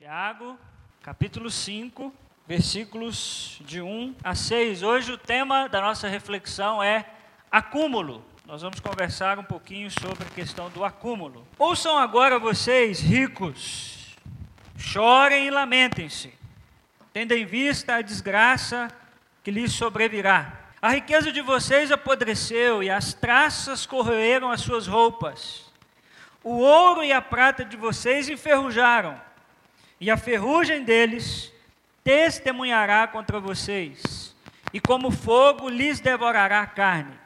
Tiago, capítulo 5, versículos de 1 a 6. Hoje o tema da nossa reflexão é acúmulo. Nós vamos conversar um pouquinho sobre a questão do acúmulo. Ouçam agora vocês, ricos, chorem e lamentem-se, tendo em vista a desgraça que lhes sobrevirá. A riqueza de vocês apodreceu e as traças corroeram as suas roupas. O ouro e a prata de vocês enferrujaram e a ferrugem deles testemunhará contra vocês, e como fogo lhes devorará a carne.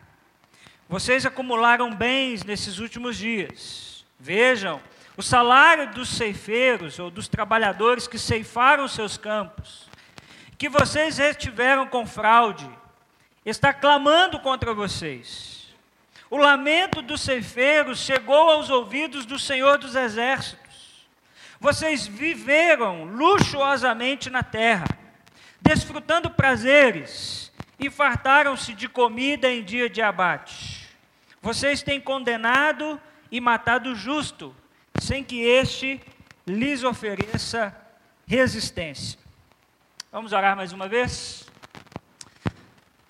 Vocês acumularam bens nesses últimos dias. Vejam, o salário dos ceifeiros ou dos trabalhadores que ceifaram seus campos, que vocês retiveram com fraude, está clamando contra vocês. O lamento dos ceifeiros chegou aos ouvidos do Senhor dos Exércitos. Vocês viveram luxuosamente na terra, desfrutando prazeres e fartaram-se de comida em dia de abate. Vocês têm condenado e matado o justo, sem que este lhes ofereça resistência. Vamos orar mais uma vez?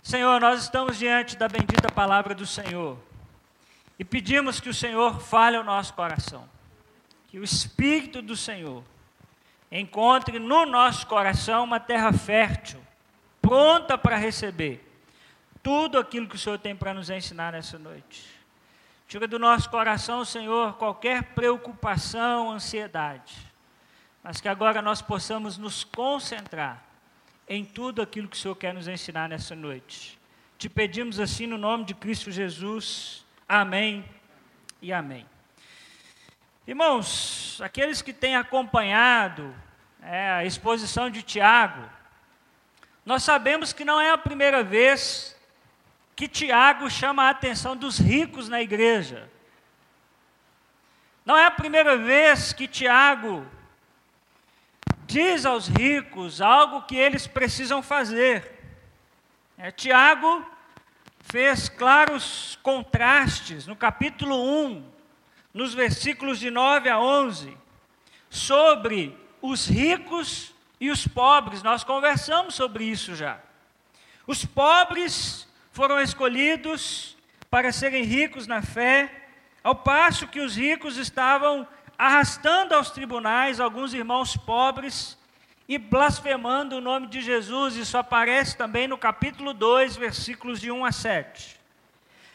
Senhor, nós estamos diante da bendita palavra do Senhor e pedimos que o Senhor fale ao nosso coração que o Espírito do Senhor encontre no nosso coração uma terra fértil, pronta para receber tudo aquilo que o Senhor tem para nos ensinar nessa noite. Tira do nosso coração, Senhor, qualquer preocupação, ansiedade, mas que agora nós possamos nos concentrar em tudo aquilo que o Senhor quer nos ensinar nessa noite. Te pedimos assim no nome de Cristo Jesus. Amém e amém. Irmãos, aqueles que têm acompanhado é, a exposição de Tiago, nós sabemos que não é a primeira vez que Tiago chama a atenção dos ricos na igreja. Não é a primeira vez que Tiago diz aos ricos algo que eles precisam fazer. É, Tiago fez claros contrastes no capítulo 1 nos versículos de 9 a 11, sobre os ricos e os pobres. Nós conversamos sobre isso já. Os pobres foram escolhidos para serem ricos na fé, ao passo que os ricos estavam arrastando aos tribunais alguns irmãos pobres e blasfemando o nome de Jesus. Isso aparece também no capítulo 2, versículos de 1 a 7.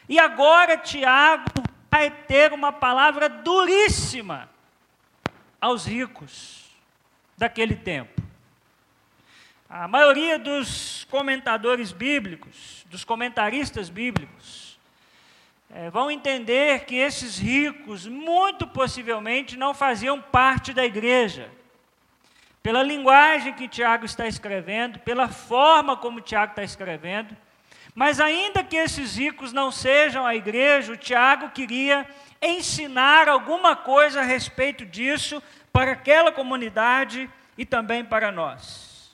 E agora Tiago vai ter uma palavra duríssima aos ricos daquele tempo. A maioria dos comentadores bíblicos, dos comentaristas bíblicos, é, vão entender que esses ricos, muito possivelmente, não faziam parte da igreja. Pela linguagem que Tiago está escrevendo, pela forma como Tiago está escrevendo, mas ainda que esses ricos não sejam a igreja, o Tiago queria ensinar alguma coisa a respeito disso para aquela comunidade e também para nós.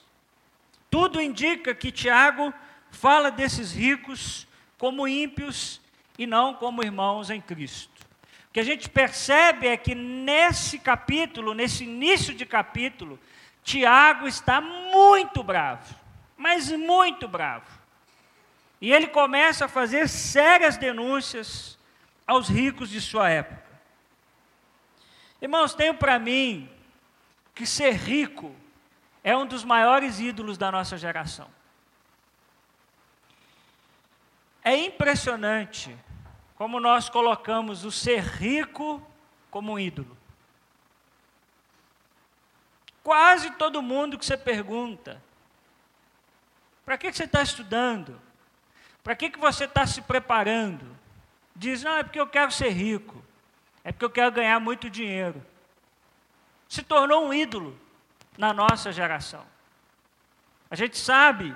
Tudo indica que Tiago fala desses ricos como ímpios e não como irmãos em Cristo. O que a gente percebe é que nesse capítulo, nesse início de capítulo, Tiago está muito bravo, mas muito bravo. E ele começa a fazer sérias denúncias aos ricos de sua época. Irmãos, tenho para mim que ser rico é um dos maiores ídolos da nossa geração. É impressionante como nós colocamos o ser rico como um ídolo. Quase todo mundo que você pergunta: para que você está estudando? Para que, que você está se preparando? Diz, não, é porque eu quero ser rico. É porque eu quero ganhar muito dinheiro. Se tornou um ídolo na nossa geração. A gente sabe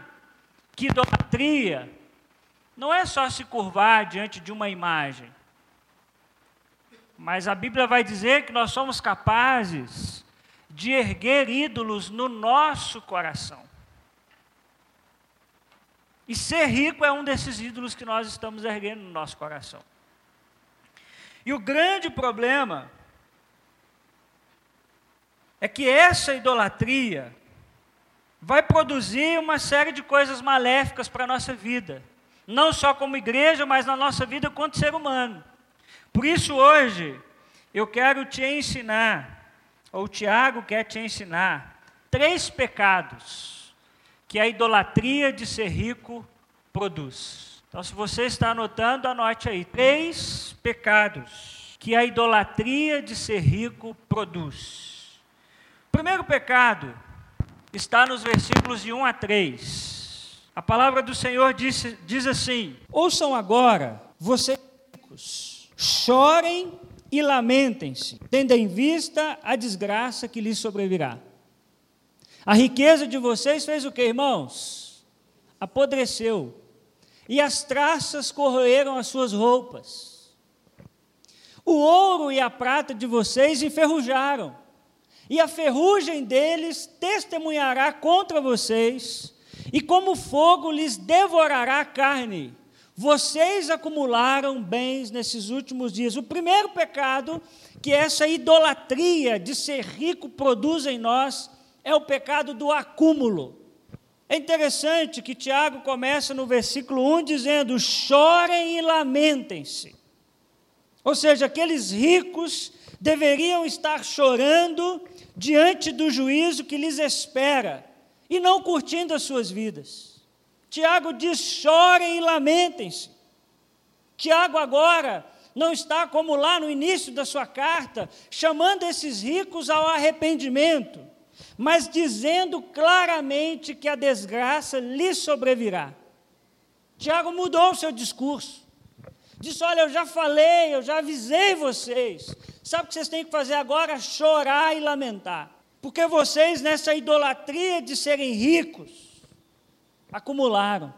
que idolatria não é só se curvar diante de uma imagem. Mas a Bíblia vai dizer que nós somos capazes de erguer ídolos no nosso coração. E ser rico é um desses ídolos que nós estamos erguendo no nosso coração. E o grande problema é que essa idolatria vai produzir uma série de coisas maléficas para a nossa vida, não só como igreja, mas na nossa vida quanto ser humano. Por isso, hoje, eu quero te ensinar, ou o Tiago quer te ensinar, três pecados que a idolatria de ser rico produz. Então, se você está anotando, anote aí: três pecados que a idolatria de ser rico produz. O primeiro pecado está nos versículos de 1 a 3. A palavra do Senhor diz, diz assim: Ouçam agora, vocês ricos, chorem e lamentem-se, tendo em vista a desgraça que lhes sobrevirá. A riqueza de vocês fez o que, irmãos? Apodreceu, e as traças corroeram as suas roupas. O ouro e a prata de vocês enferrujaram, e a ferrugem deles testemunhará contra vocês, e como fogo lhes devorará a carne. Vocês acumularam bens nesses últimos dias. O primeiro pecado que essa idolatria de ser rico produz em nós é o pecado do acúmulo. É interessante que Tiago começa no versículo 1 dizendo: chorem e lamentem-se. Ou seja, aqueles ricos deveriam estar chorando diante do juízo que lhes espera e não curtindo as suas vidas. Tiago diz: chorem e lamentem-se. Tiago agora não está como lá no início da sua carta, chamando esses ricos ao arrependimento, mas dizendo claramente que a desgraça lhes sobrevirá. Tiago mudou o seu discurso. Disse: Olha, eu já falei, eu já avisei vocês. Sabe o que vocês têm que fazer agora? Chorar e lamentar. Porque vocês, nessa idolatria de serem ricos, acumularam.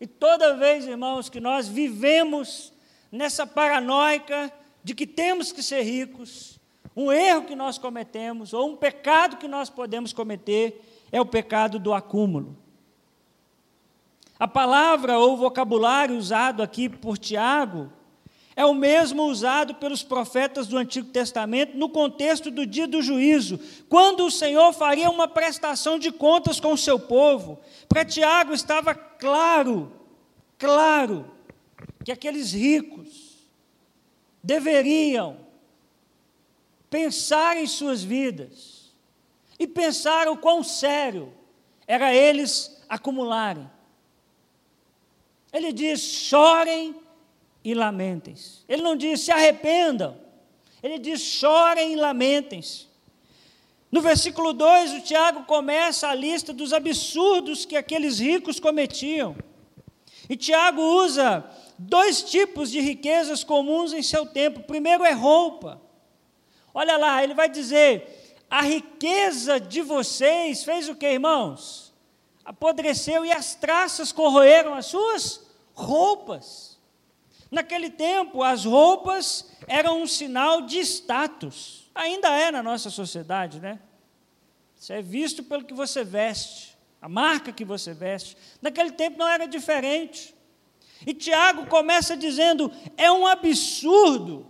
E toda vez, irmãos, que nós vivemos nessa paranoica de que temos que ser ricos, um erro que nós cometemos, ou um pecado que nós podemos cometer, é o pecado do acúmulo. A palavra ou vocabulário usado aqui por Tiago é o mesmo usado pelos profetas do Antigo Testamento no contexto do dia do juízo, quando o Senhor faria uma prestação de contas com o seu povo. Para Tiago estava claro, claro, que aqueles ricos deveriam pensar em suas vidas e pensar o quão sério era eles acumularem. Ele diz: chorem e lamentem-se. Ele não diz se arrependam. Ele diz: chorem e lamentem-se. No versículo 2, o Tiago começa a lista dos absurdos que aqueles ricos cometiam. E Tiago usa dois tipos de riquezas comuns em seu tempo. Primeiro é roupa. Olha lá, ele vai dizer: a riqueza de vocês fez o que, irmãos? Apodreceu e as traças corroeram as suas roupas. Naquele tempo, as roupas eram um sinal de status. Ainda é na nossa sociedade, né? Isso é visto pelo que você veste, a marca que você veste. Naquele tempo não era diferente. E Tiago começa dizendo: é um absurdo,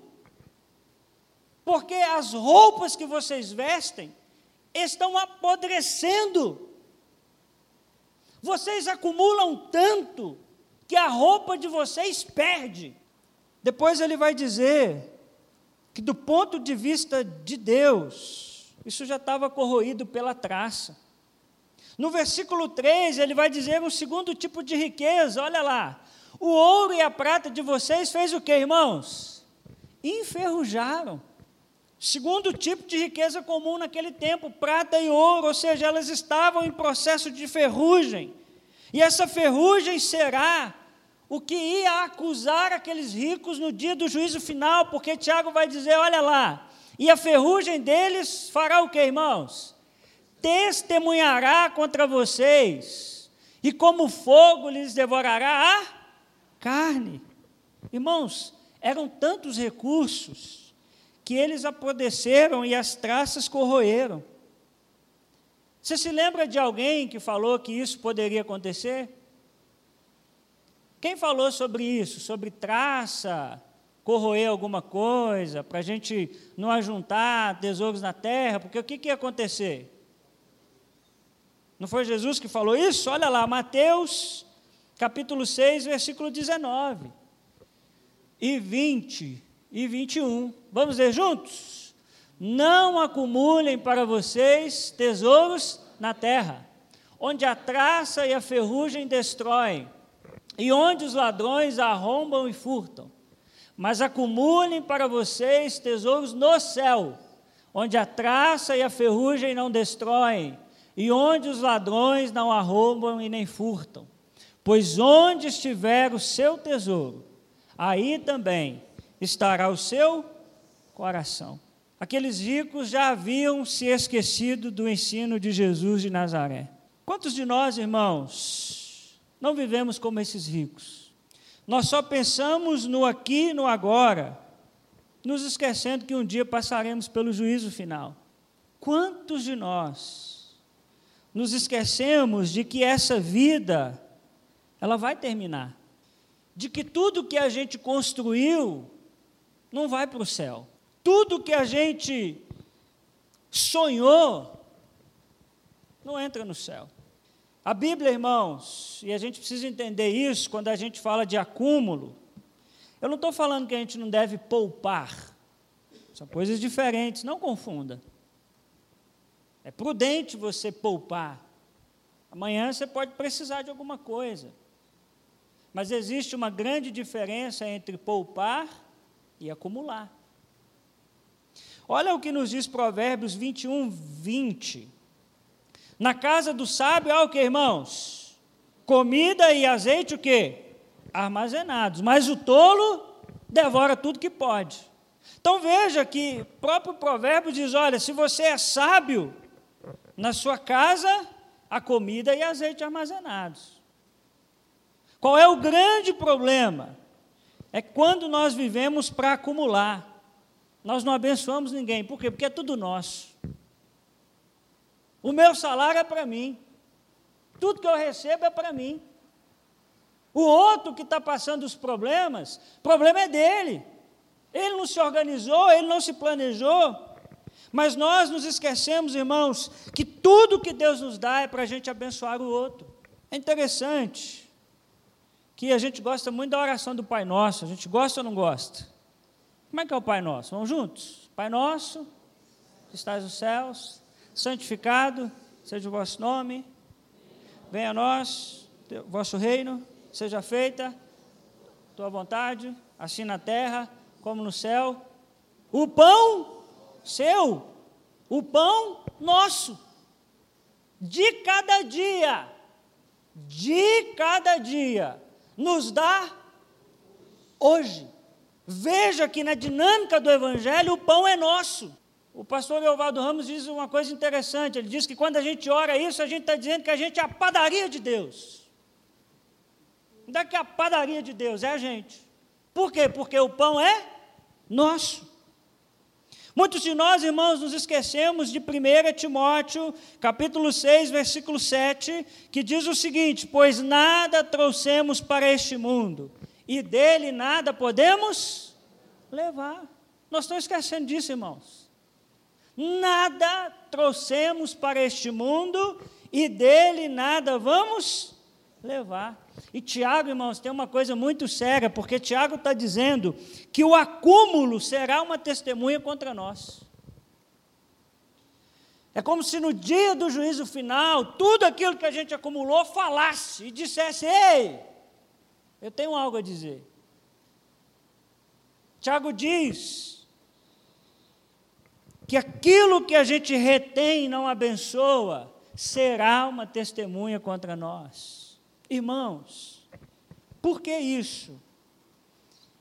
porque as roupas que vocês vestem estão apodrecendo. Vocês acumulam tanto que a roupa de vocês perde. Depois ele vai dizer que, do ponto de vista de Deus, isso já estava corroído pela traça. No versículo 3, ele vai dizer um segundo tipo de riqueza, olha lá. O ouro e a prata de vocês fez o que, irmãos? Enferrujaram. Segundo tipo de riqueza comum naquele tempo, prata e ouro, ou seja, elas estavam em processo de ferrugem. E essa ferrugem será o que ia acusar aqueles ricos no dia do juízo final, porque Tiago vai dizer: olha lá, e a ferrugem deles fará o que, irmãos? Testemunhará contra vocês, e como fogo lhes devorará a carne. Irmãos, eram tantos recursos que eles apodreceram e as traças corroeram. Você se lembra de alguém que falou que isso poderia acontecer? Quem falou sobre isso? Sobre traça, corroer alguma coisa, para a gente não ajuntar tesouros na terra, porque o que, que ia acontecer? Não foi Jesus que falou isso? Olha lá, Mateus capítulo 6, versículo 19 e 20 e 21. Vamos ler juntos? Não acumulem para vocês tesouros na terra, onde a traça e a ferrugem destroem, e onde os ladrões arrombam e furtam. Mas acumulem para vocês tesouros no céu, onde a traça e a ferrugem não destroem, e onde os ladrões não arrombam e nem furtam. Pois onde estiver o seu tesouro, aí também estará o seu coração. Aqueles ricos já haviam se esquecido do ensino de Jesus de Nazaré. Quantos de nós, irmãos, não vivemos como esses ricos? Nós só pensamos no aqui e no agora, nos esquecendo que um dia passaremos pelo juízo final. Quantos de nós nos esquecemos de que essa vida ela vai terminar? De que tudo que a gente construiu não vai para o céu. Tudo que a gente sonhou não entra no céu. A Bíblia, irmãos, e a gente precisa entender isso quando a gente fala de acúmulo. Eu não estou falando que a gente não deve poupar. São coisas diferentes, não confunda. É prudente você poupar. Amanhã você pode precisar de alguma coisa. Mas existe uma grande diferença entre poupar e acumular. Olha o que nos diz Provérbios 21, 20. Na casa do sábio há o que, irmãos? Comida e azeite o que? Armazenados. Mas o tolo devora tudo que pode. Então veja que o próprio provérbio diz: olha, se você é sábio, na sua casa há comida e azeite armazenados. Qual é o grande problema? É quando nós vivemos para acumular. Nós não abençoamos ninguém. Por quê? Porque é tudo nosso. O meu salário é para mim. Tudo que eu recebo é para mim. O outro que está passando os problemas, problema é dele. Ele não se organizou, ele não se planejou. Mas nós nos esquecemos, irmãos, que tudo que Deus nos dá é para a gente abençoar o outro. É interessante que a gente gosta muito da oração do Pai Nosso. A gente gosta ou não gosta? Como é que é o Pai Nosso? Vamos juntos? Pai Nosso, que estás nos céus, santificado seja o vosso nome, venha a nós, o vosso reino, seja feita tua vontade, assim na terra como no céu. O pão seu, o pão nosso, de cada dia, de cada dia, nos dá hoje. Veja que na dinâmica do Evangelho o pão é nosso. O pastor Leovaldo Ramos diz uma coisa interessante. Ele diz que quando a gente ora isso, a gente está dizendo que a gente é a padaria de Deus. Não é que a padaria de Deus é a gente. Por quê? Porque o pão é nosso. Muitos de nós, irmãos, nos esquecemos de 1 Timóteo, capítulo 6, versículo 7, que diz o seguinte: Pois nada trouxemos para este mundo, e dele nada podemos levar. Nós estamos esquecendo disso, irmãos. Nada trouxemos para este mundo e dele nada vamos levar. E Tiago, irmãos, tem uma coisa muito séria, porque Tiago está dizendo que o acúmulo será uma testemunha contra nós. É como se no dia do juízo final, tudo aquilo que a gente acumulou falasse e dissesse: Ei, eu tenho algo a dizer. Tiago diz que aquilo que a gente retém e não abençoa será uma testemunha contra nós. Irmãos, por que isso?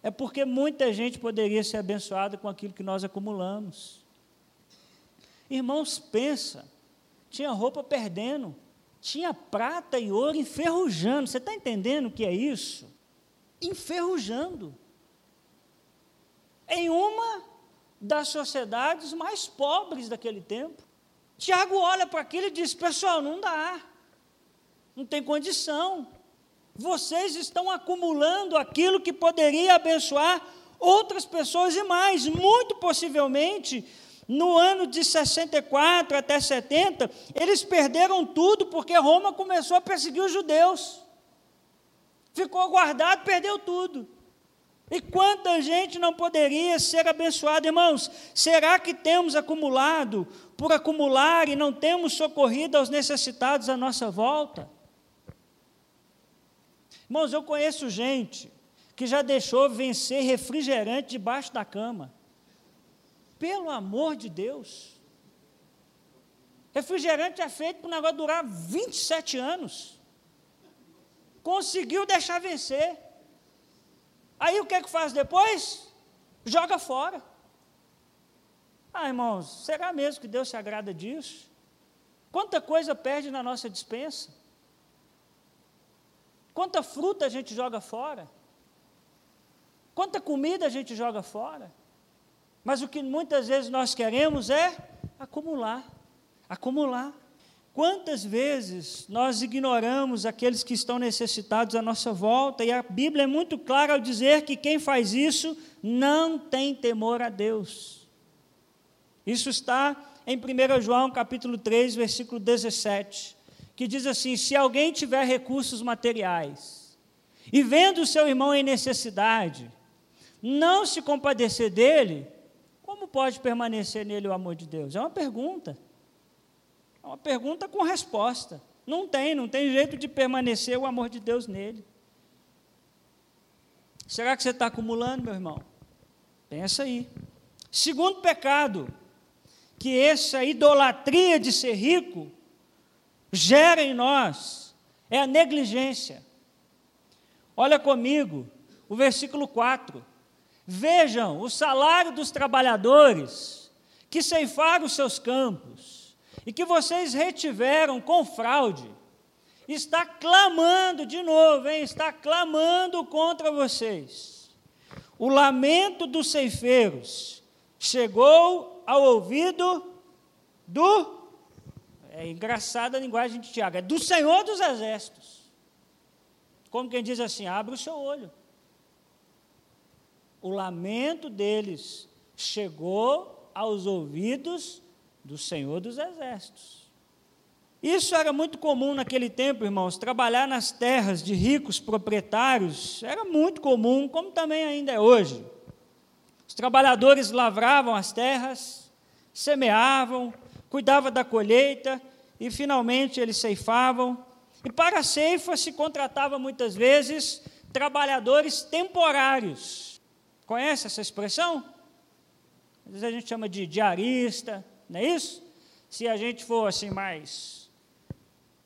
É porque muita gente poderia ser abençoada com aquilo que nós acumulamos. Irmãos, pensa, tinha roupa perdendo tinha prata e ouro enferrujando. Você está entendendo o que é isso? Enferrujando. Em uma das sociedades mais pobres daquele tempo. Tiago olha para aquilo e diz: Pessoal, não dá, não tem condição. Vocês estão acumulando aquilo que poderia abençoar outras pessoas e mais, muito possivelmente, no ano de 64 até 70, eles perderam tudo porque Roma começou a perseguir os judeus. Ficou guardado, perdeu tudo. E quanta gente não poderia ser abençoada, irmãos? Será que temos acumulado por acumular e não temos socorrido aos necessitados à nossa volta? Irmãos, eu conheço gente que já deixou vencer refrigerante debaixo da cama. Pelo amor de Deus. Refrigerante é feito para o negócio durar 27 anos. Conseguiu deixar vencer. Aí o que é que faz depois? Joga fora. Ah, irmãos, será mesmo que Deus se agrada disso? Quanta coisa perde na nossa dispensa? Quanta fruta a gente joga fora? Quanta comida a gente joga fora? Mas o que muitas vezes nós queremos é acumular, acumular. Quantas vezes nós ignoramos aqueles que estão necessitados à nossa volta, e a Bíblia é muito clara ao dizer que quem faz isso não tem temor a Deus. Isso está em 1 João capítulo 3, versículo 17, que diz assim: se alguém tiver recursos materiais e vendo o seu irmão em necessidade, não se compadecer dele, como pode permanecer nele o amor de Deus? É uma pergunta. É uma pergunta com resposta. Não tem, não tem jeito de permanecer o amor de Deus nele. Será que você está acumulando, meu irmão? Pensa aí. Segundo pecado, que essa idolatria de ser rico gera em nós é a negligência. Olha comigo, o versículo 4. Vejam o salário dos trabalhadores que ceifaram os seus campos e que vocês retiveram com fraude. Está clamando de novo, hein? Está clamando contra vocês. O lamento dos ceifeiros chegou ao ouvido do. É engraçada a linguagem de Tiago, é do Senhor dos Exércitos. Como quem diz assim: abre o seu olho. O lamento deles chegou aos ouvidos do Senhor dos Exércitos. Isso era muito comum naquele tempo, irmãos. Trabalhar nas terras de ricos proprietários era muito comum, como também ainda é hoje. Os trabalhadores lavravam as terras, semeavam, cuidavam da colheita e finalmente eles ceifavam. E para a ceifa se contratava muitas vezes trabalhadores temporários. Conhece essa expressão? Às vezes a gente chama de diarista, não é isso? Se a gente for assim mais,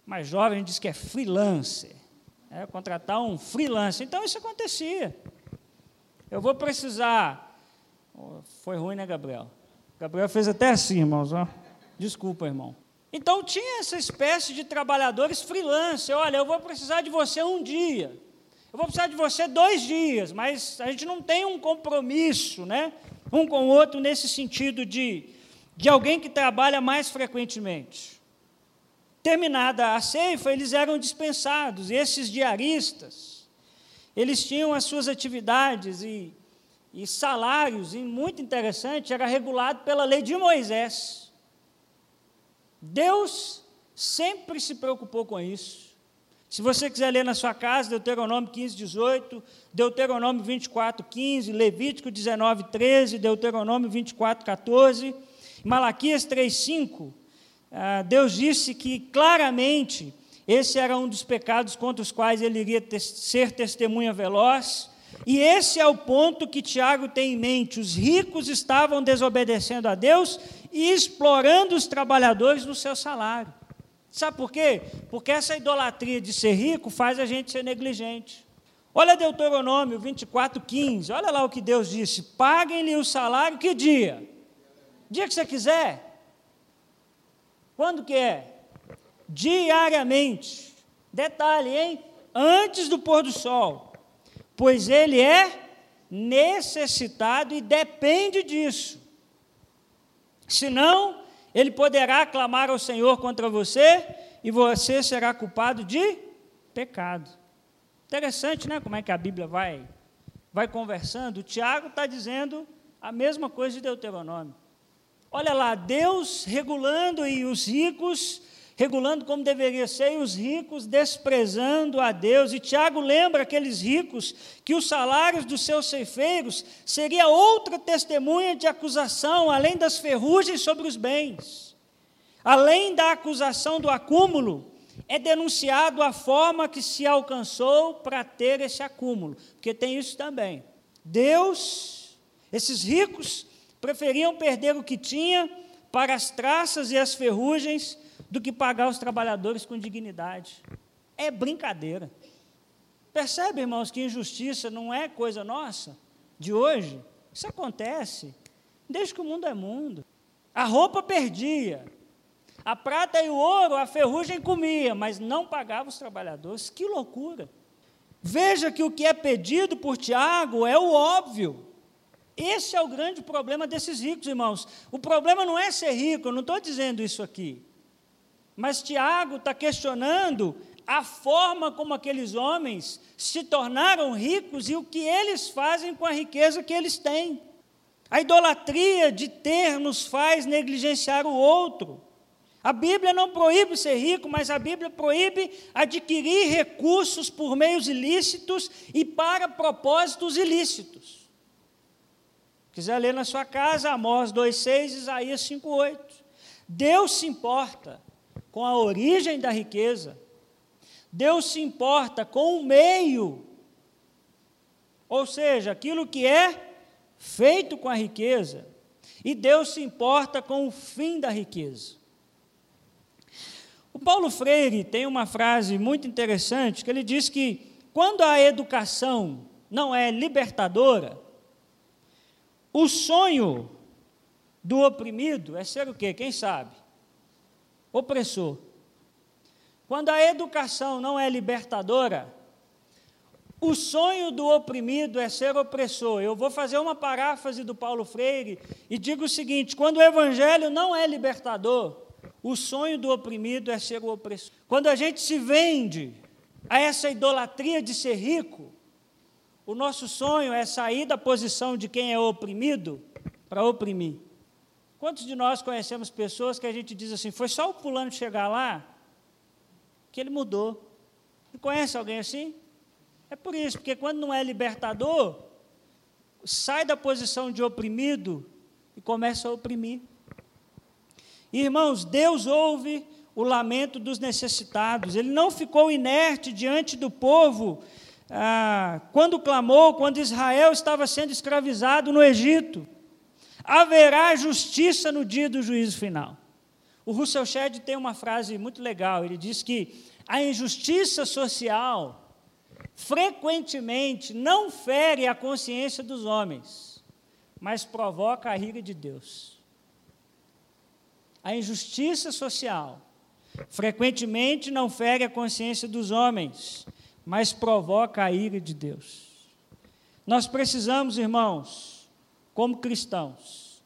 mais jovem, a gente diz que é freelancer. É, contratar um freelancer. Então isso acontecia. Eu vou precisar foi ruim, né, Gabriel? Gabriel fez até assim, irmãos. Ó. Desculpa, irmão. Então tinha essa espécie de trabalhadores freelance. Olha, eu vou precisar de você um dia. Eu vou precisar de você dois dias, mas a gente não tem um compromisso, né? Um com o outro nesse sentido de, de alguém que trabalha mais frequentemente. Terminada a ceifa, eles eram dispensados. E esses diaristas, eles tinham as suas atividades e e salários, e muito interessante, era regulado pela lei de Moisés. Deus sempre se preocupou com isso. Se você quiser ler na sua casa, Deuteronômio 15, 18, Deuteronômio 24, 15, Levítico 19, 13, Deuteronômio 24, 14, Malaquias 3, 5, ah, Deus disse que claramente esse era um dos pecados contra os quais ele iria ser testemunha veloz, e esse é o ponto que Tiago tem em mente: os ricos estavam desobedecendo a Deus e explorando os trabalhadores no seu salário. Sabe por quê? Porque essa idolatria de ser rico faz a gente ser negligente. Olha Deuteronômio 24, 15. Olha lá o que Deus disse: paguem-lhe o salário que dia? Dia que você quiser. Quando que é? Diariamente. Detalhe, hein? Antes do pôr do sol pois ele é necessitado e depende disso. Senão, ele poderá clamar ao Senhor contra você e você será culpado de pecado. Interessante, né? Como é que a Bíblia vai vai conversando, o Tiago está dizendo a mesma coisa de Deuteronômio. Olha lá, Deus regulando e os ricos regulando como deveria ser, e os ricos desprezando a Deus. E Tiago lembra aqueles ricos que os salários dos seus ceifeiros seria outra testemunha de acusação, além das ferrugens sobre os bens. Além da acusação do acúmulo, é denunciado a forma que se alcançou para ter esse acúmulo, porque tem isso também. Deus, esses ricos preferiam perder o que tinha para as traças e as ferrugens do que pagar os trabalhadores com dignidade. É brincadeira. Percebe, irmãos, que injustiça não é coisa nossa, de hoje? Isso acontece desde que o mundo é mundo. A roupa perdia, a prata e o ouro, a ferrugem comia, mas não pagava os trabalhadores. Que loucura! Veja que o que é pedido por Tiago é o óbvio. Esse é o grande problema desses ricos, irmãos. O problema não é ser rico, eu não estou dizendo isso aqui. Mas Tiago está questionando a forma como aqueles homens se tornaram ricos e o que eles fazem com a riqueza que eles têm. A idolatria de ter nos faz negligenciar o outro. A Bíblia não proíbe ser rico, mas a Bíblia proíbe adquirir recursos por meios ilícitos e para propósitos ilícitos. Quiser ler na sua casa, Amós 2,6, Isaías 5,8. Deus se importa com a origem da riqueza. Deus se importa com o meio, ou seja, aquilo que é feito com a riqueza. E Deus se importa com o fim da riqueza. O Paulo Freire tem uma frase muito interessante que ele diz que quando a educação não é libertadora, o sonho do oprimido é ser o quê? Quem sabe? Opressor. Quando a educação não é libertadora, o sonho do oprimido é ser opressor. Eu vou fazer uma paráfrase do Paulo Freire e digo o seguinte: quando o evangelho não é libertador, o sonho do oprimido é ser o opressor. Quando a gente se vende a essa idolatria de ser rico, o nosso sonho é sair da posição de quem é oprimido para oprimir. Quantos de nós conhecemos pessoas que a gente diz assim, foi só o fulano chegar lá que ele mudou? Não conhece alguém assim? É por isso, porque quando não é libertador, sai da posição de oprimido e começa a oprimir. Irmãos, Deus ouve o lamento dos necessitados, Ele não ficou inerte diante do povo ah, quando clamou, quando Israel estava sendo escravizado no Egito haverá justiça no dia do juízo final. O Russell Shedd tem uma frase muito legal, ele diz que a injustiça social frequentemente não fere a consciência dos homens, mas provoca a ira de Deus. A injustiça social frequentemente não fere a consciência dos homens, mas provoca a ira de Deus. Nós precisamos, irmãos, como cristãos,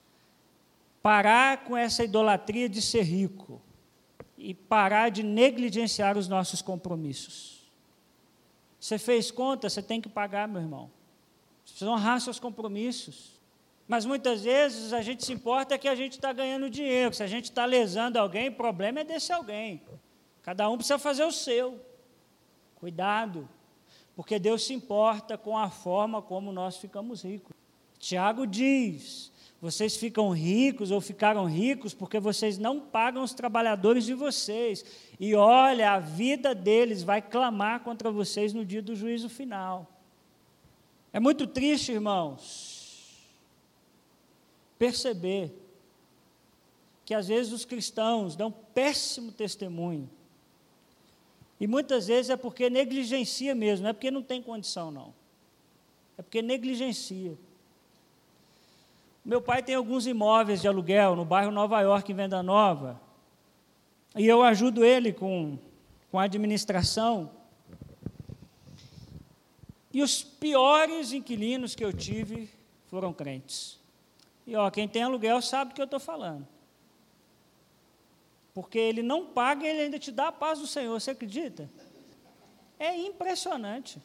parar com essa idolatria de ser rico e parar de negligenciar os nossos compromissos. Você fez conta, você tem que pagar, meu irmão. Você precisa honrar seus compromissos. Mas muitas vezes a gente se importa que a gente está ganhando dinheiro. Se a gente está lesando alguém, o problema é desse alguém. Cada um precisa fazer o seu. Cuidado, porque Deus se importa com a forma como nós ficamos ricos. Tiago diz: vocês ficam ricos ou ficaram ricos porque vocês não pagam os trabalhadores de vocês. E olha, a vida deles vai clamar contra vocês no dia do juízo final. É muito triste, irmãos, perceber que às vezes os cristãos dão péssimo testemunho. E muitas vezes é porque negligencia mesmo, não é porque não tem condição, não. É porque negligencia. Meu pai tem alguns imóveis de aluguel no bairro Nova York, em Venda Nova. E eu ajudo ele com, com a administração. E os piores inquilinos que eu tive foram crentes. E ó, quem tem aluguel sabe do que eu estou falando. Porque ele não paga e ele ainda te dá a paz do Senhor, você acredita? É impressionante.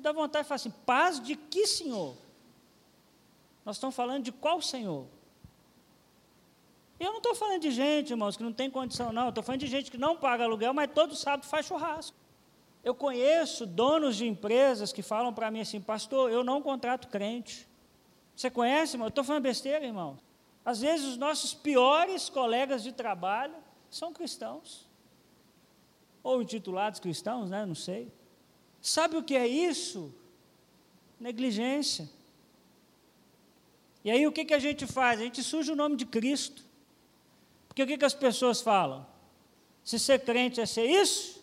Dá vontade de falar assim: paz de que Senhor? Nós estamos falando de qual Senhor? Eu não estou falando de gente, irmãos, que não tem condição, não. Estou falando de gente que não paga aluguel, mas todo sábado faz churrasco. Eu conheço donos de empresas que falam para mim assim, pastor, eu não contrato crente. Você conhece, irmão? Eu estou falando besteira, irmão. Às vezes os nossos piores colegas de trabalho são cristãos. Ou intitulados cristãos, né? Não sei. Sabe o que é isso? Negligência. E aí o que, que a gente faz? A gente suja o nome de Cristo. Porque o que, que as pessoas falam? Se ser crente é ser isso,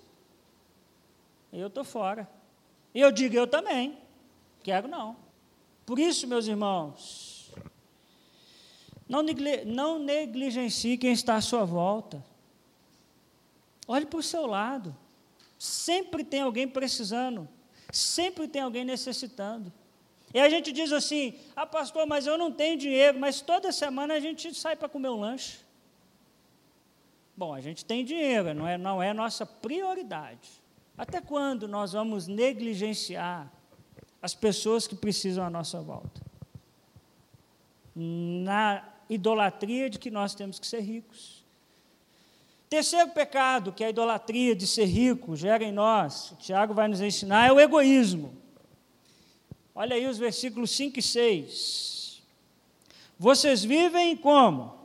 eu estou fora. E eu digo, eu também. Quero não. Por isso, meus irmãos, não, não negligencie quem está à sua volta. Olhe para o seu lado. Sempre tem alguém precisando. Sempre tem alguém necessitando. E a gente diz assim: ah, pastor, mas eu não tenho dinheiro, mas toda semana a gente sai para comer um lanche. Bom, a gente tem dinheiro, não é, não é nossa prioridade. Até quando nós vamos negligenciar as pessoas que precisam à nossa volta? Na idolatria de que nós temos que ser ricos. Terceiro pecado, que a idolatria de ser rico, gera em nós, o Tiago vai nos ensinar, é o egoísmo. Olha aí os versículos 5 e 6. Vocês vivem como?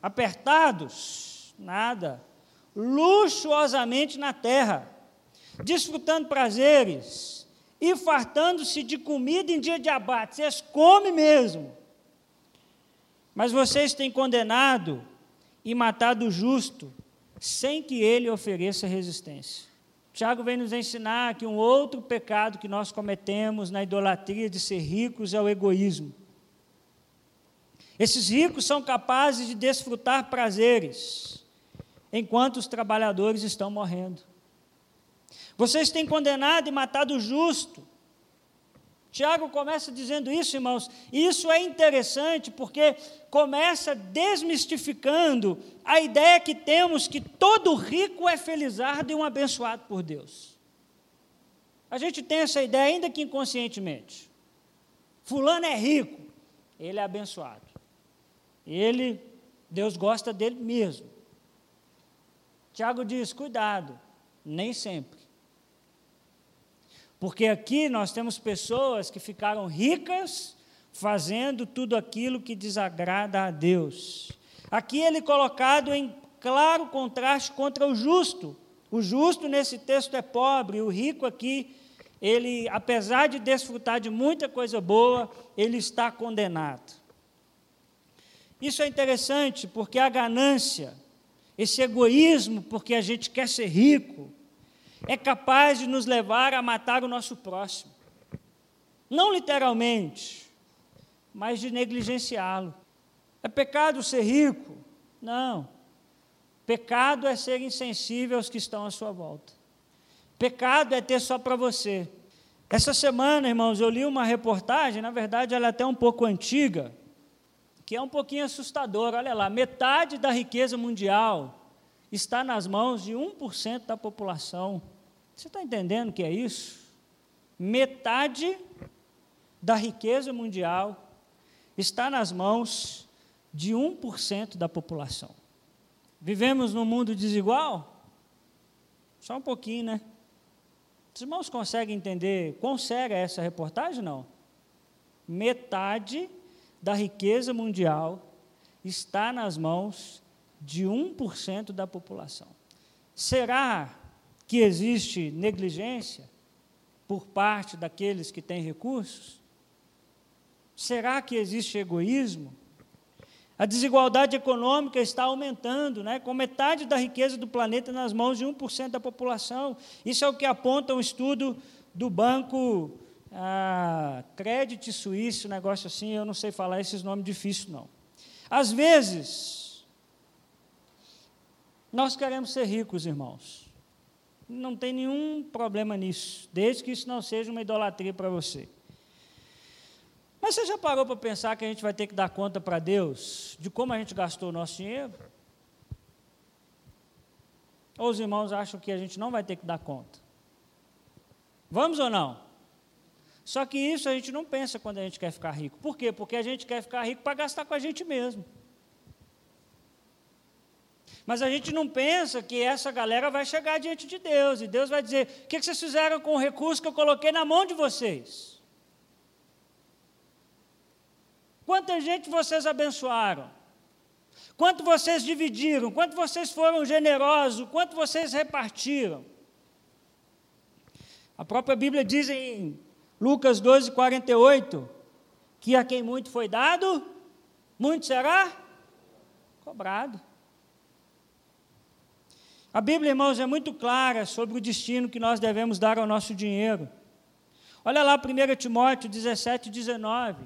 Apertados Nada. Luxuosamente na terra, desfrutando prazeres e fartando-se de comida em dia de abate. Vocês comem mesmo. Mas vocês têm condenado e matado o justo, sem que ele ofereça resistência. Tiago vem nos ensinar que um outro pecado que nós cometemos na idolatria de ser ricos é o egoísmo. Esses ricos são capazes de desfrutar prazeres, enquanto os trabalhadores estão morrendo. Vocês têm condenado e matado o justo. Tiago começa dizendo isso, irmãos, e isso é interessante porque começa desmistificando a ideia que temos que todo rico é felizardo e um abençoado por Deus. A gente tem essa ideia, ainda que inconscientemente. Fulano é rico, ele é abençoado. Ele, Deus gosta dele mesmo. Tiago diz: cuidado, nem sempre. Porque aqui nós temos pessoas que ficaram ricas fazendo tudo aquilo que desagrada a Deus. Aqui ele é colocado em claro contraste contra o justo. O justo nesse texto é pobre, o rico aqui, ele, apesar de desfrutar de muita coisa boa, ele está condenado. Isso é interessante porque a ganância, esse egoísmo, porque a gente quer ser rico, é capaz de nos levar a matar o nosso próximo. Não literalmente, mas de negligenciá-lo. É pecado ser rico? Não. Pecado é ser insensível aos que estão à sua volta. Pecado é ter só para você. Essa semana, irmãos, eu li uma reportagem, na verdade ela é até um pouco antiga, que é um pouquinho assustador. Olha lá, metade da riqueza mundial está nas mãos de 1% da população. Você está entendendo o que é isso? Metade da riqueza mundial está nas mãos de 1% da população. Vivemos num mundo desigual? Só um pouquinho, né? Os irmãos conseguem entender quão séria é essa reportagem? Não. Metade da riqueza mundial está nas mãos de 1% da população. Será que existe negligência por parte daqueles que têm recursos? Será que existe egoísmo? A desigualdade econômica está aumentando, né? com metade da riqueza do planeta nas mãos de 1% da população. Isso é o que aponta um estudo do Banco ah, Credit Suíço, negócio assim, eu não sei falar esses nomes difíceis, não. Às vezes, nós queremos ser ricos, irmãos. Não tem nenhum problema nisso, desde que isso não seja uma idolatria para você. Mas você já parou para pensar que a gente vai ter que dar conta para Deus de como a gente gastou o nosso dinheiro? Ou os irmãos acham que a gente não vai ter que dar conta? Vamos ou não? Só que isso a gente não pensa quando a gente quer ficar rico. Por quê? Porque a gente quer ficar rico para gastar com a gente mesmo. Mas a gente não pensa que essa galera vai chegar diante de Deus e Deus vai dizer: o que vocês fizeram com o recurso que eu coloquei na mão de vocês? Quanta gente vocês abençoaram? Quanto vocês dividiram? Quanto vocês foram generosos? Quanto vocês repartiram? A própria Bíblia diz em Lucas 12, 48, que a quem muito foi dado, muito será cobrado. A Bíblia, irmãos, é muito clara sobre o destino que nós devemos dar ao nosso dinheiro. Olha lá 1 Timóteo 17, 19.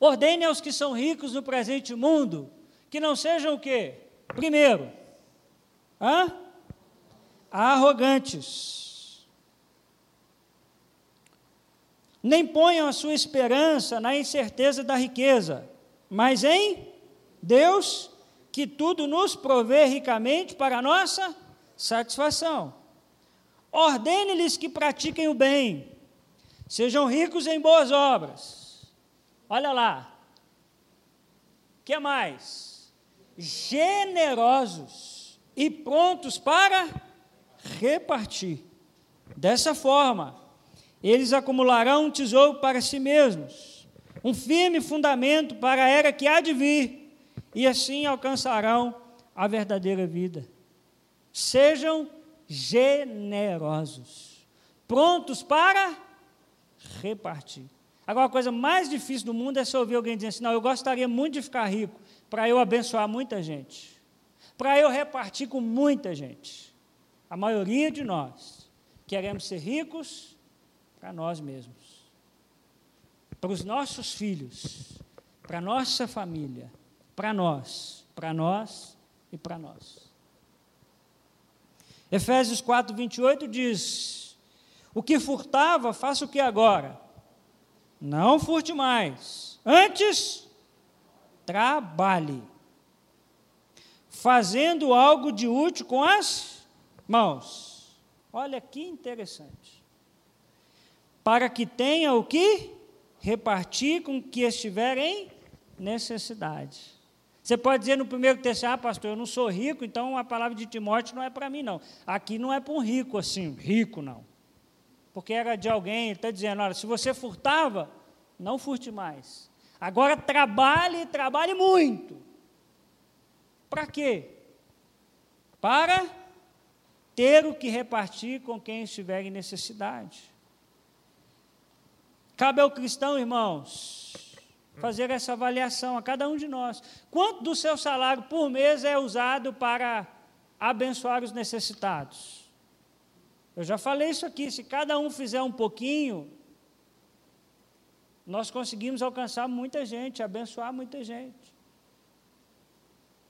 Ordene aos que são ricos no presente mundo, que não sejam o quê? Primeiro, hã? arrogantes. Nem ponham a sua esperança na incerteza da riqueza, mas em Deus, que tudo nos provê ricamente para a nossa satisfação. Ordene-lhes que pratiquem o bem, sejam ricos em boas obras. Olha lá. Que mais? Generosos e prontos para repartir. Dessa forma, eles acumularão um tesouro para si mesmos, um firme fundamento para a era que há de vir, e assim alcançarão a verdadeira vida. Sejam generosos, prontos para repartir. Agora, a coisa mais difícil do mundo é se ouvir alguém dizendo assim: não, eu gostaria muito de ficar rico para eu abençoar muita gente, para eu repartir com muita gente. A maioria de nós queremos ser ricos para nós mesmos, para os nossos filhos, para nossa família, para nós, para nós e para nós. Efésios 4, 28 diz: O que furtava, faça o que agora? Não furte mais. Antes, trabalhe, fazendo algo de útil com as mãos. Olha que interessante. Para que tenha o que repartir com que estiver em necessidade. Você pode dizer no primeiro texto, ah, pastor, eu não sou rico, então a palavra de Timóteo não é para mim, não. Aqui não é para um rico assim, rico não. Porque era de alguém, está dizendo, olha, se você furtava, não furte mais. Agora trabalhe, trabalhe muito. Para quê? Para ter o que repartir com quem estiver em necessidade. Cabe ao cristão, irmãos, fazer essa avaliação a cada um de nós. Quanto do seu salário por mês é usado para abençoar os necessitados? Eu já falei isso aqui, se cada um fizer um pouquinho, nós conseguimos alcançar muita gente, abençoar muita gente.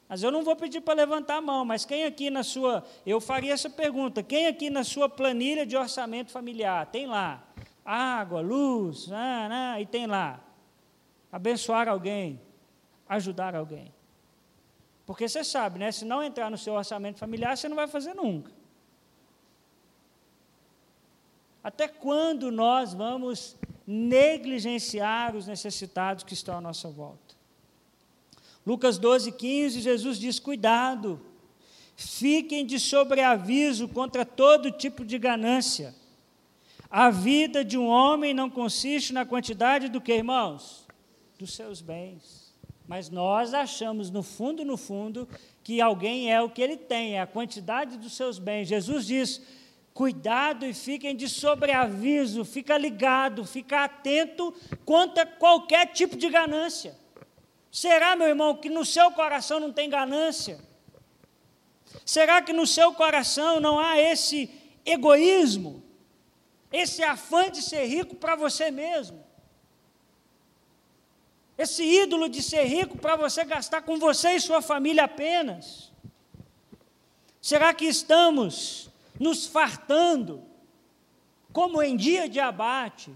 Mas eu não vou pedir para levantar a mão, mas quem aqui na sua, eu faria essa pergunta, quem aqui na sua planilha de orçamento familiar, tem lá, água, luz, ah, ah, e tem lá, abençoar alguém, ajudar alguém. Porque você sabe, né? Se não entrar no seu orçamento familiar, você não vai fazer nunca. Até quando nós vamos negligenciar os necessitados que estão à nossa volta? Lucas 12, 15, Jesus diz: Cuidado, fiquem de sobreaviso contra todo tipo de ganância. A vida de um homem não consiste na quantidade do que, irmãos? Dos seus bens. Mas nós achamos, no fundo, no fundo, que alguém é o que ele tem, é a quantidade dos seus bens. Jesus diz: cuidado e fiquem de sobreaviso, fica ligado, fica atento quanto a qualquer tipo de ganância. Será, meu irmão, que no seu coração não tem ganância? Será que no seu coração não há esse egoísmo, esse afã de ser rico para você mesmo? Esse ídolo de ser rico para você gastar com você e sua família apenas? Será que estamos nos fartando, como em dia de abate,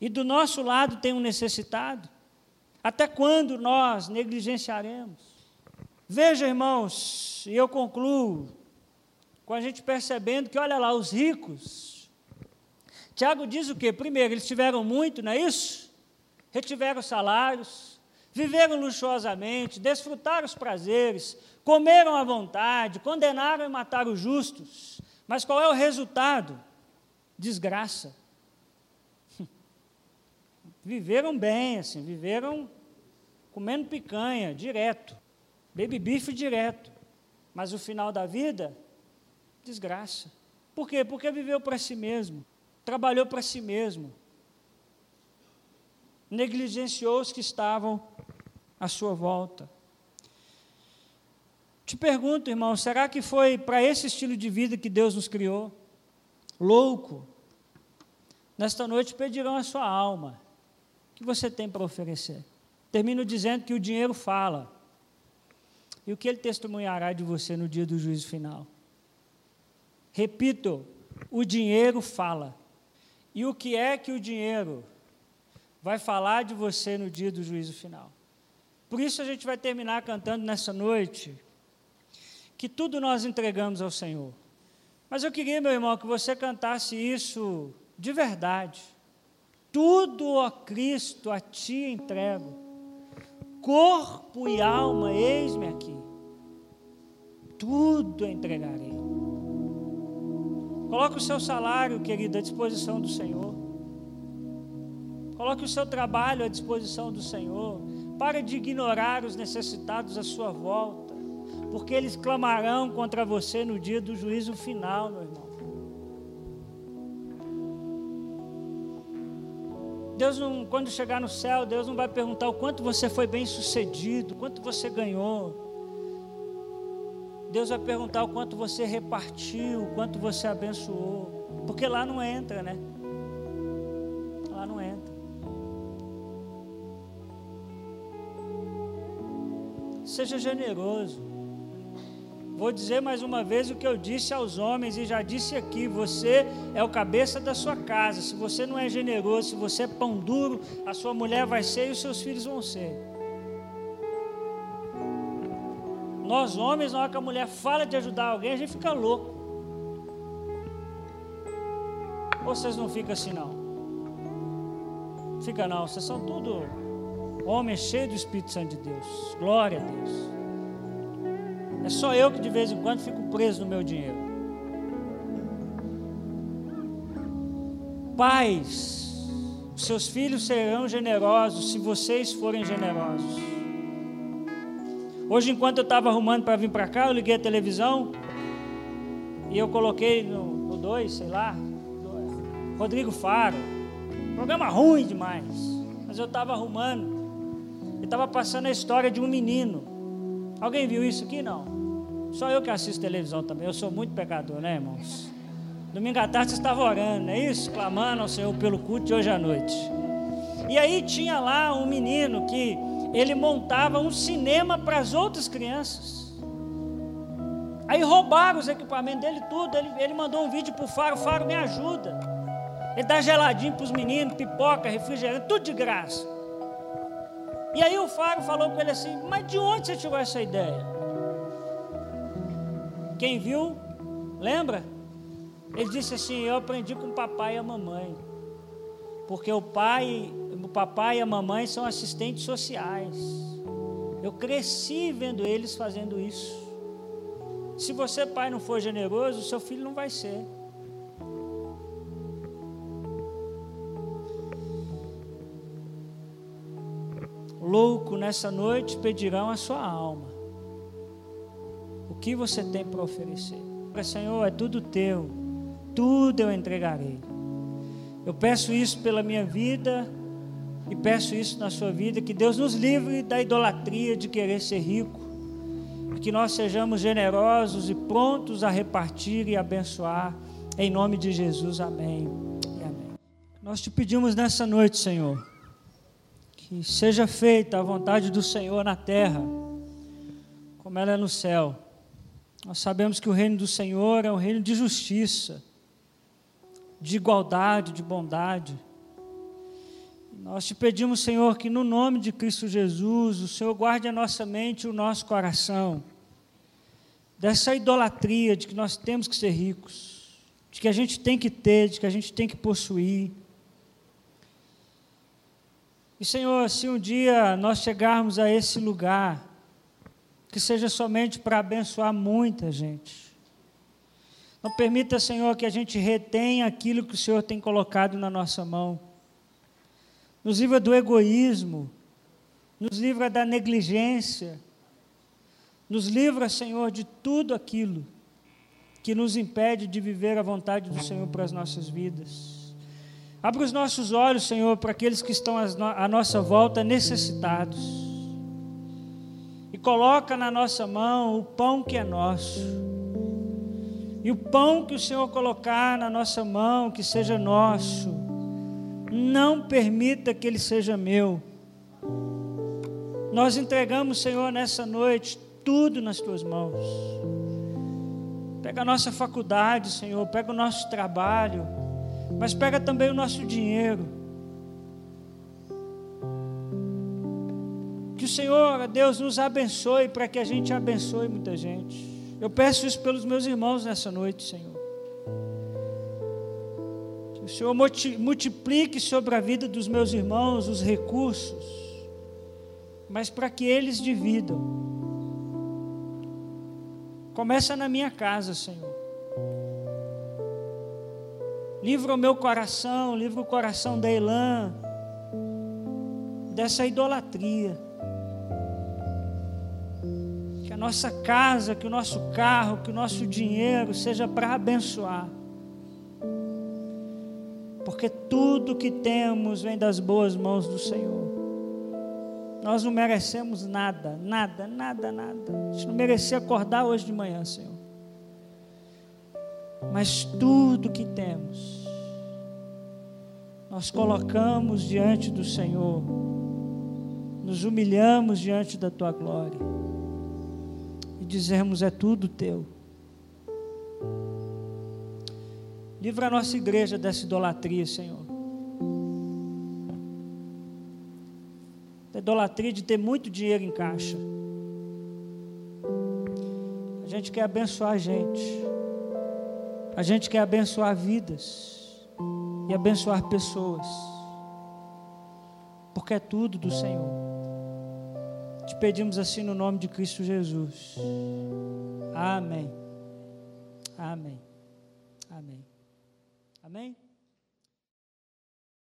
e do nosso lado tem um necessitado? Até quando nós negligenciaremos? Veja, irmãos, e eu concluo com a gente percebendo que, olha lá, os ricos Tiago diz o quê? Primeiro, eles tiveram muito, não é isso? Retiveram salários, viveram luxuosamente, desfrutaram os prazeres, comeram à vontade, condenaram e mataram os justos. Mas qual é o resultado? Desgraça. Viveram bem, assim, viveram comendo picanha, direto, baby beef direto. Mas o final da vida, desgraça. Por quê? Porque viveu para si mesmo, trabalhou para si mesmo, negligenciou os que estavam à sua volta. Te pergunto, irmão, será que foi para esse estilo de vida que Deus nos criou? Louco. Nesta noite pedirão a sua alma. O que você tem para oferecer? Termino dizendo que o dinheiro fala. E o que ele testemunhará de você no dia do juízo final? Repito, o dinheiro fala. E o que é que o dinheiro vai falar de você no dia do juízo final? Por isso a gente vai terminar cantando nessa noite que tudo nós entregamos ao Senhor. Mas eu queria, meu irmão, que você cantasse isso de verdade. Tudo, ó Cristo, a ti entrego corpo e alma, eis-me aqui. Tudo entregarei. Coloque o seu salário, querido, à disposição do Senhor. Coloque o seu trabalho à disposição do Senhor. Pare de ignorar os necessitados à sua volta, porque eles clamarão contra você no dia do juízo final, meu irmão. Deus não, quando chegar no céu, Deus não vai perguntar o quanto você foi bem sucedido, quanto você ganhou. Deus vai perguntar o quanto você repartiu, o quanto você abençoou. Porque lá não entra, né? Lá não entra. Seja generoso. Vou dizer mais uma vez o que eu disse aos homens e já disse aqui: você é o cabeça da sua casa. Se você não é generoso, se você é pão duro, a sua mulher vai ser e os seus filhos vão ser. Nós, homens, na hora que a mulher fala de ajudar alguém, a gente fica louco. Ou vocês não ficam assim, não? Fica não, vocês são tudo homens cheios do Espírito Santo de Deus. Glória a Deus. É só eu que de vez em quando fico preso no meu dinheiro. Pais, seus filhos serão generosos se vocês forem generosos. Hoje, enquanto eu estava arrumando para vir para cá, eu liguei a televisão e eu coloquei no 2, sei lá, Rodrigo Faro. Programa ruim demais. Mas eu estava arrumando. Estava passando a história de um menino. Alguém viu isso aqui? Não. Só eu que assisto televisão também. Eu sou muito pecador, né, irmãos? Domingo à tarde você estava orando, não é isso? Clamando ao Senhor pelo culto de hoje à noite. E aí tinha lá um menino que ele montava um cinema para as outras crianças. Aí roubaram os equipamentos dele tudo. Ele, ele mandou um vídeo para o Faro, Faro me ajuda. Ele dá geladinho para os meninos, pipoca, refrigerante, tudo de graça. E aí o Faro falou com ele assim, mas de onde você tirou essa ideia? Quem viu, lembra? Ele disse assim: Eu aprendi com o papai e a mamãe. Porque o pai, o papai e a mamãe são assistentes sociais. Eu cresci vendo eles fazendo isso. Se você, pai, não for generoso, seu filho não vai ser. Nessa noite pedirão a sua alma que você tem para oferecer. Senhor, é tudo teu, tudo eu entregarei. Eu peço isso pela minha vida e peço isso na sua vida, que Deus nos livre da idolatria de querer ser rico, que nós sejamos generosos e prontos a repartir e abençoar, em nome de Jesus, amém. Amém. Nós te pedimos nessa noite, Senhor, que seja feita a vontade do Senhor na terra, como ela é no céu. Nós sabemos que o reino do Senhor é um reino de justiça, de igualdade, de bondade. Nós te pedimos, Senhor, que no nome de Cristo Jesus, o Senhor guarde a nossa mente e o nosso coração dessa idolatria de que nós temos que ser ricos, de que a gente tem que ter, de que a gente tem que possuir. E Senhor, se um dia nós chegarmos a esse lugar, que seja somente para abençoar muita gente. Não permita, Senhor, que a gente retenha aquilo que o Senhor tem colocado na nossa mão. Nos livra do egoísmo, nos livra da negligência, nos livra, Senhor, de tudo aquilo que nos impede de viver a vontade do Senhor para as nossas vidas. Abra os nossos olhos, Senhor, para aqueles que estão à nossa volta necessitados. E coloca na nossa mão o pão que é nosso. E o pão que o Senhor colocar na nossa mão, que seja nosso, não permita que ele seja meu. Nós entregamos, Senhor, nessa noite tudo nas tuas mãos. Pega a nossa faculdade, Senhor, pega o nosso trabalho, mas pega também o nosso dinheiro. Que o Senhor, Deus, nos abençoe para que a gente abençoe muita gente. Eu peço isso pelos meus irmãos nessa noite, Senhor. Que o Senhor multiplique sobre a vida dos meus irmãos os recursos, mas para que eles dividam Começa na minha casa, Senhor. Livra o meu coração, livra o coração da Elã dessa idolatria. Que a nossa casa, que o nosso carro, que o nosso dinheiro seja para abençoar. Porque tudo que temos vem das boas mãos do Senhor. Nós não merecemos nada, nada, nada, nada. A gente não merecia acordar hoje de manhã, Senhor. Mas tudo que temos, nós colocamos diante do Senhor, nos humilhamos diante da tua glória e dizemos: é tudo teu. Livra a nossa igreja dessa idolatria, Senhor. idolatria de ter muito dinheiro em caixa. A gente quer abençoar a gente. A gente quer abençoar vidas e abençoar pessoas. Porque é tudo do Senhor. Te pedimos assim no nome de Cristo Jesus. Amém. Amém. Amém. Amém.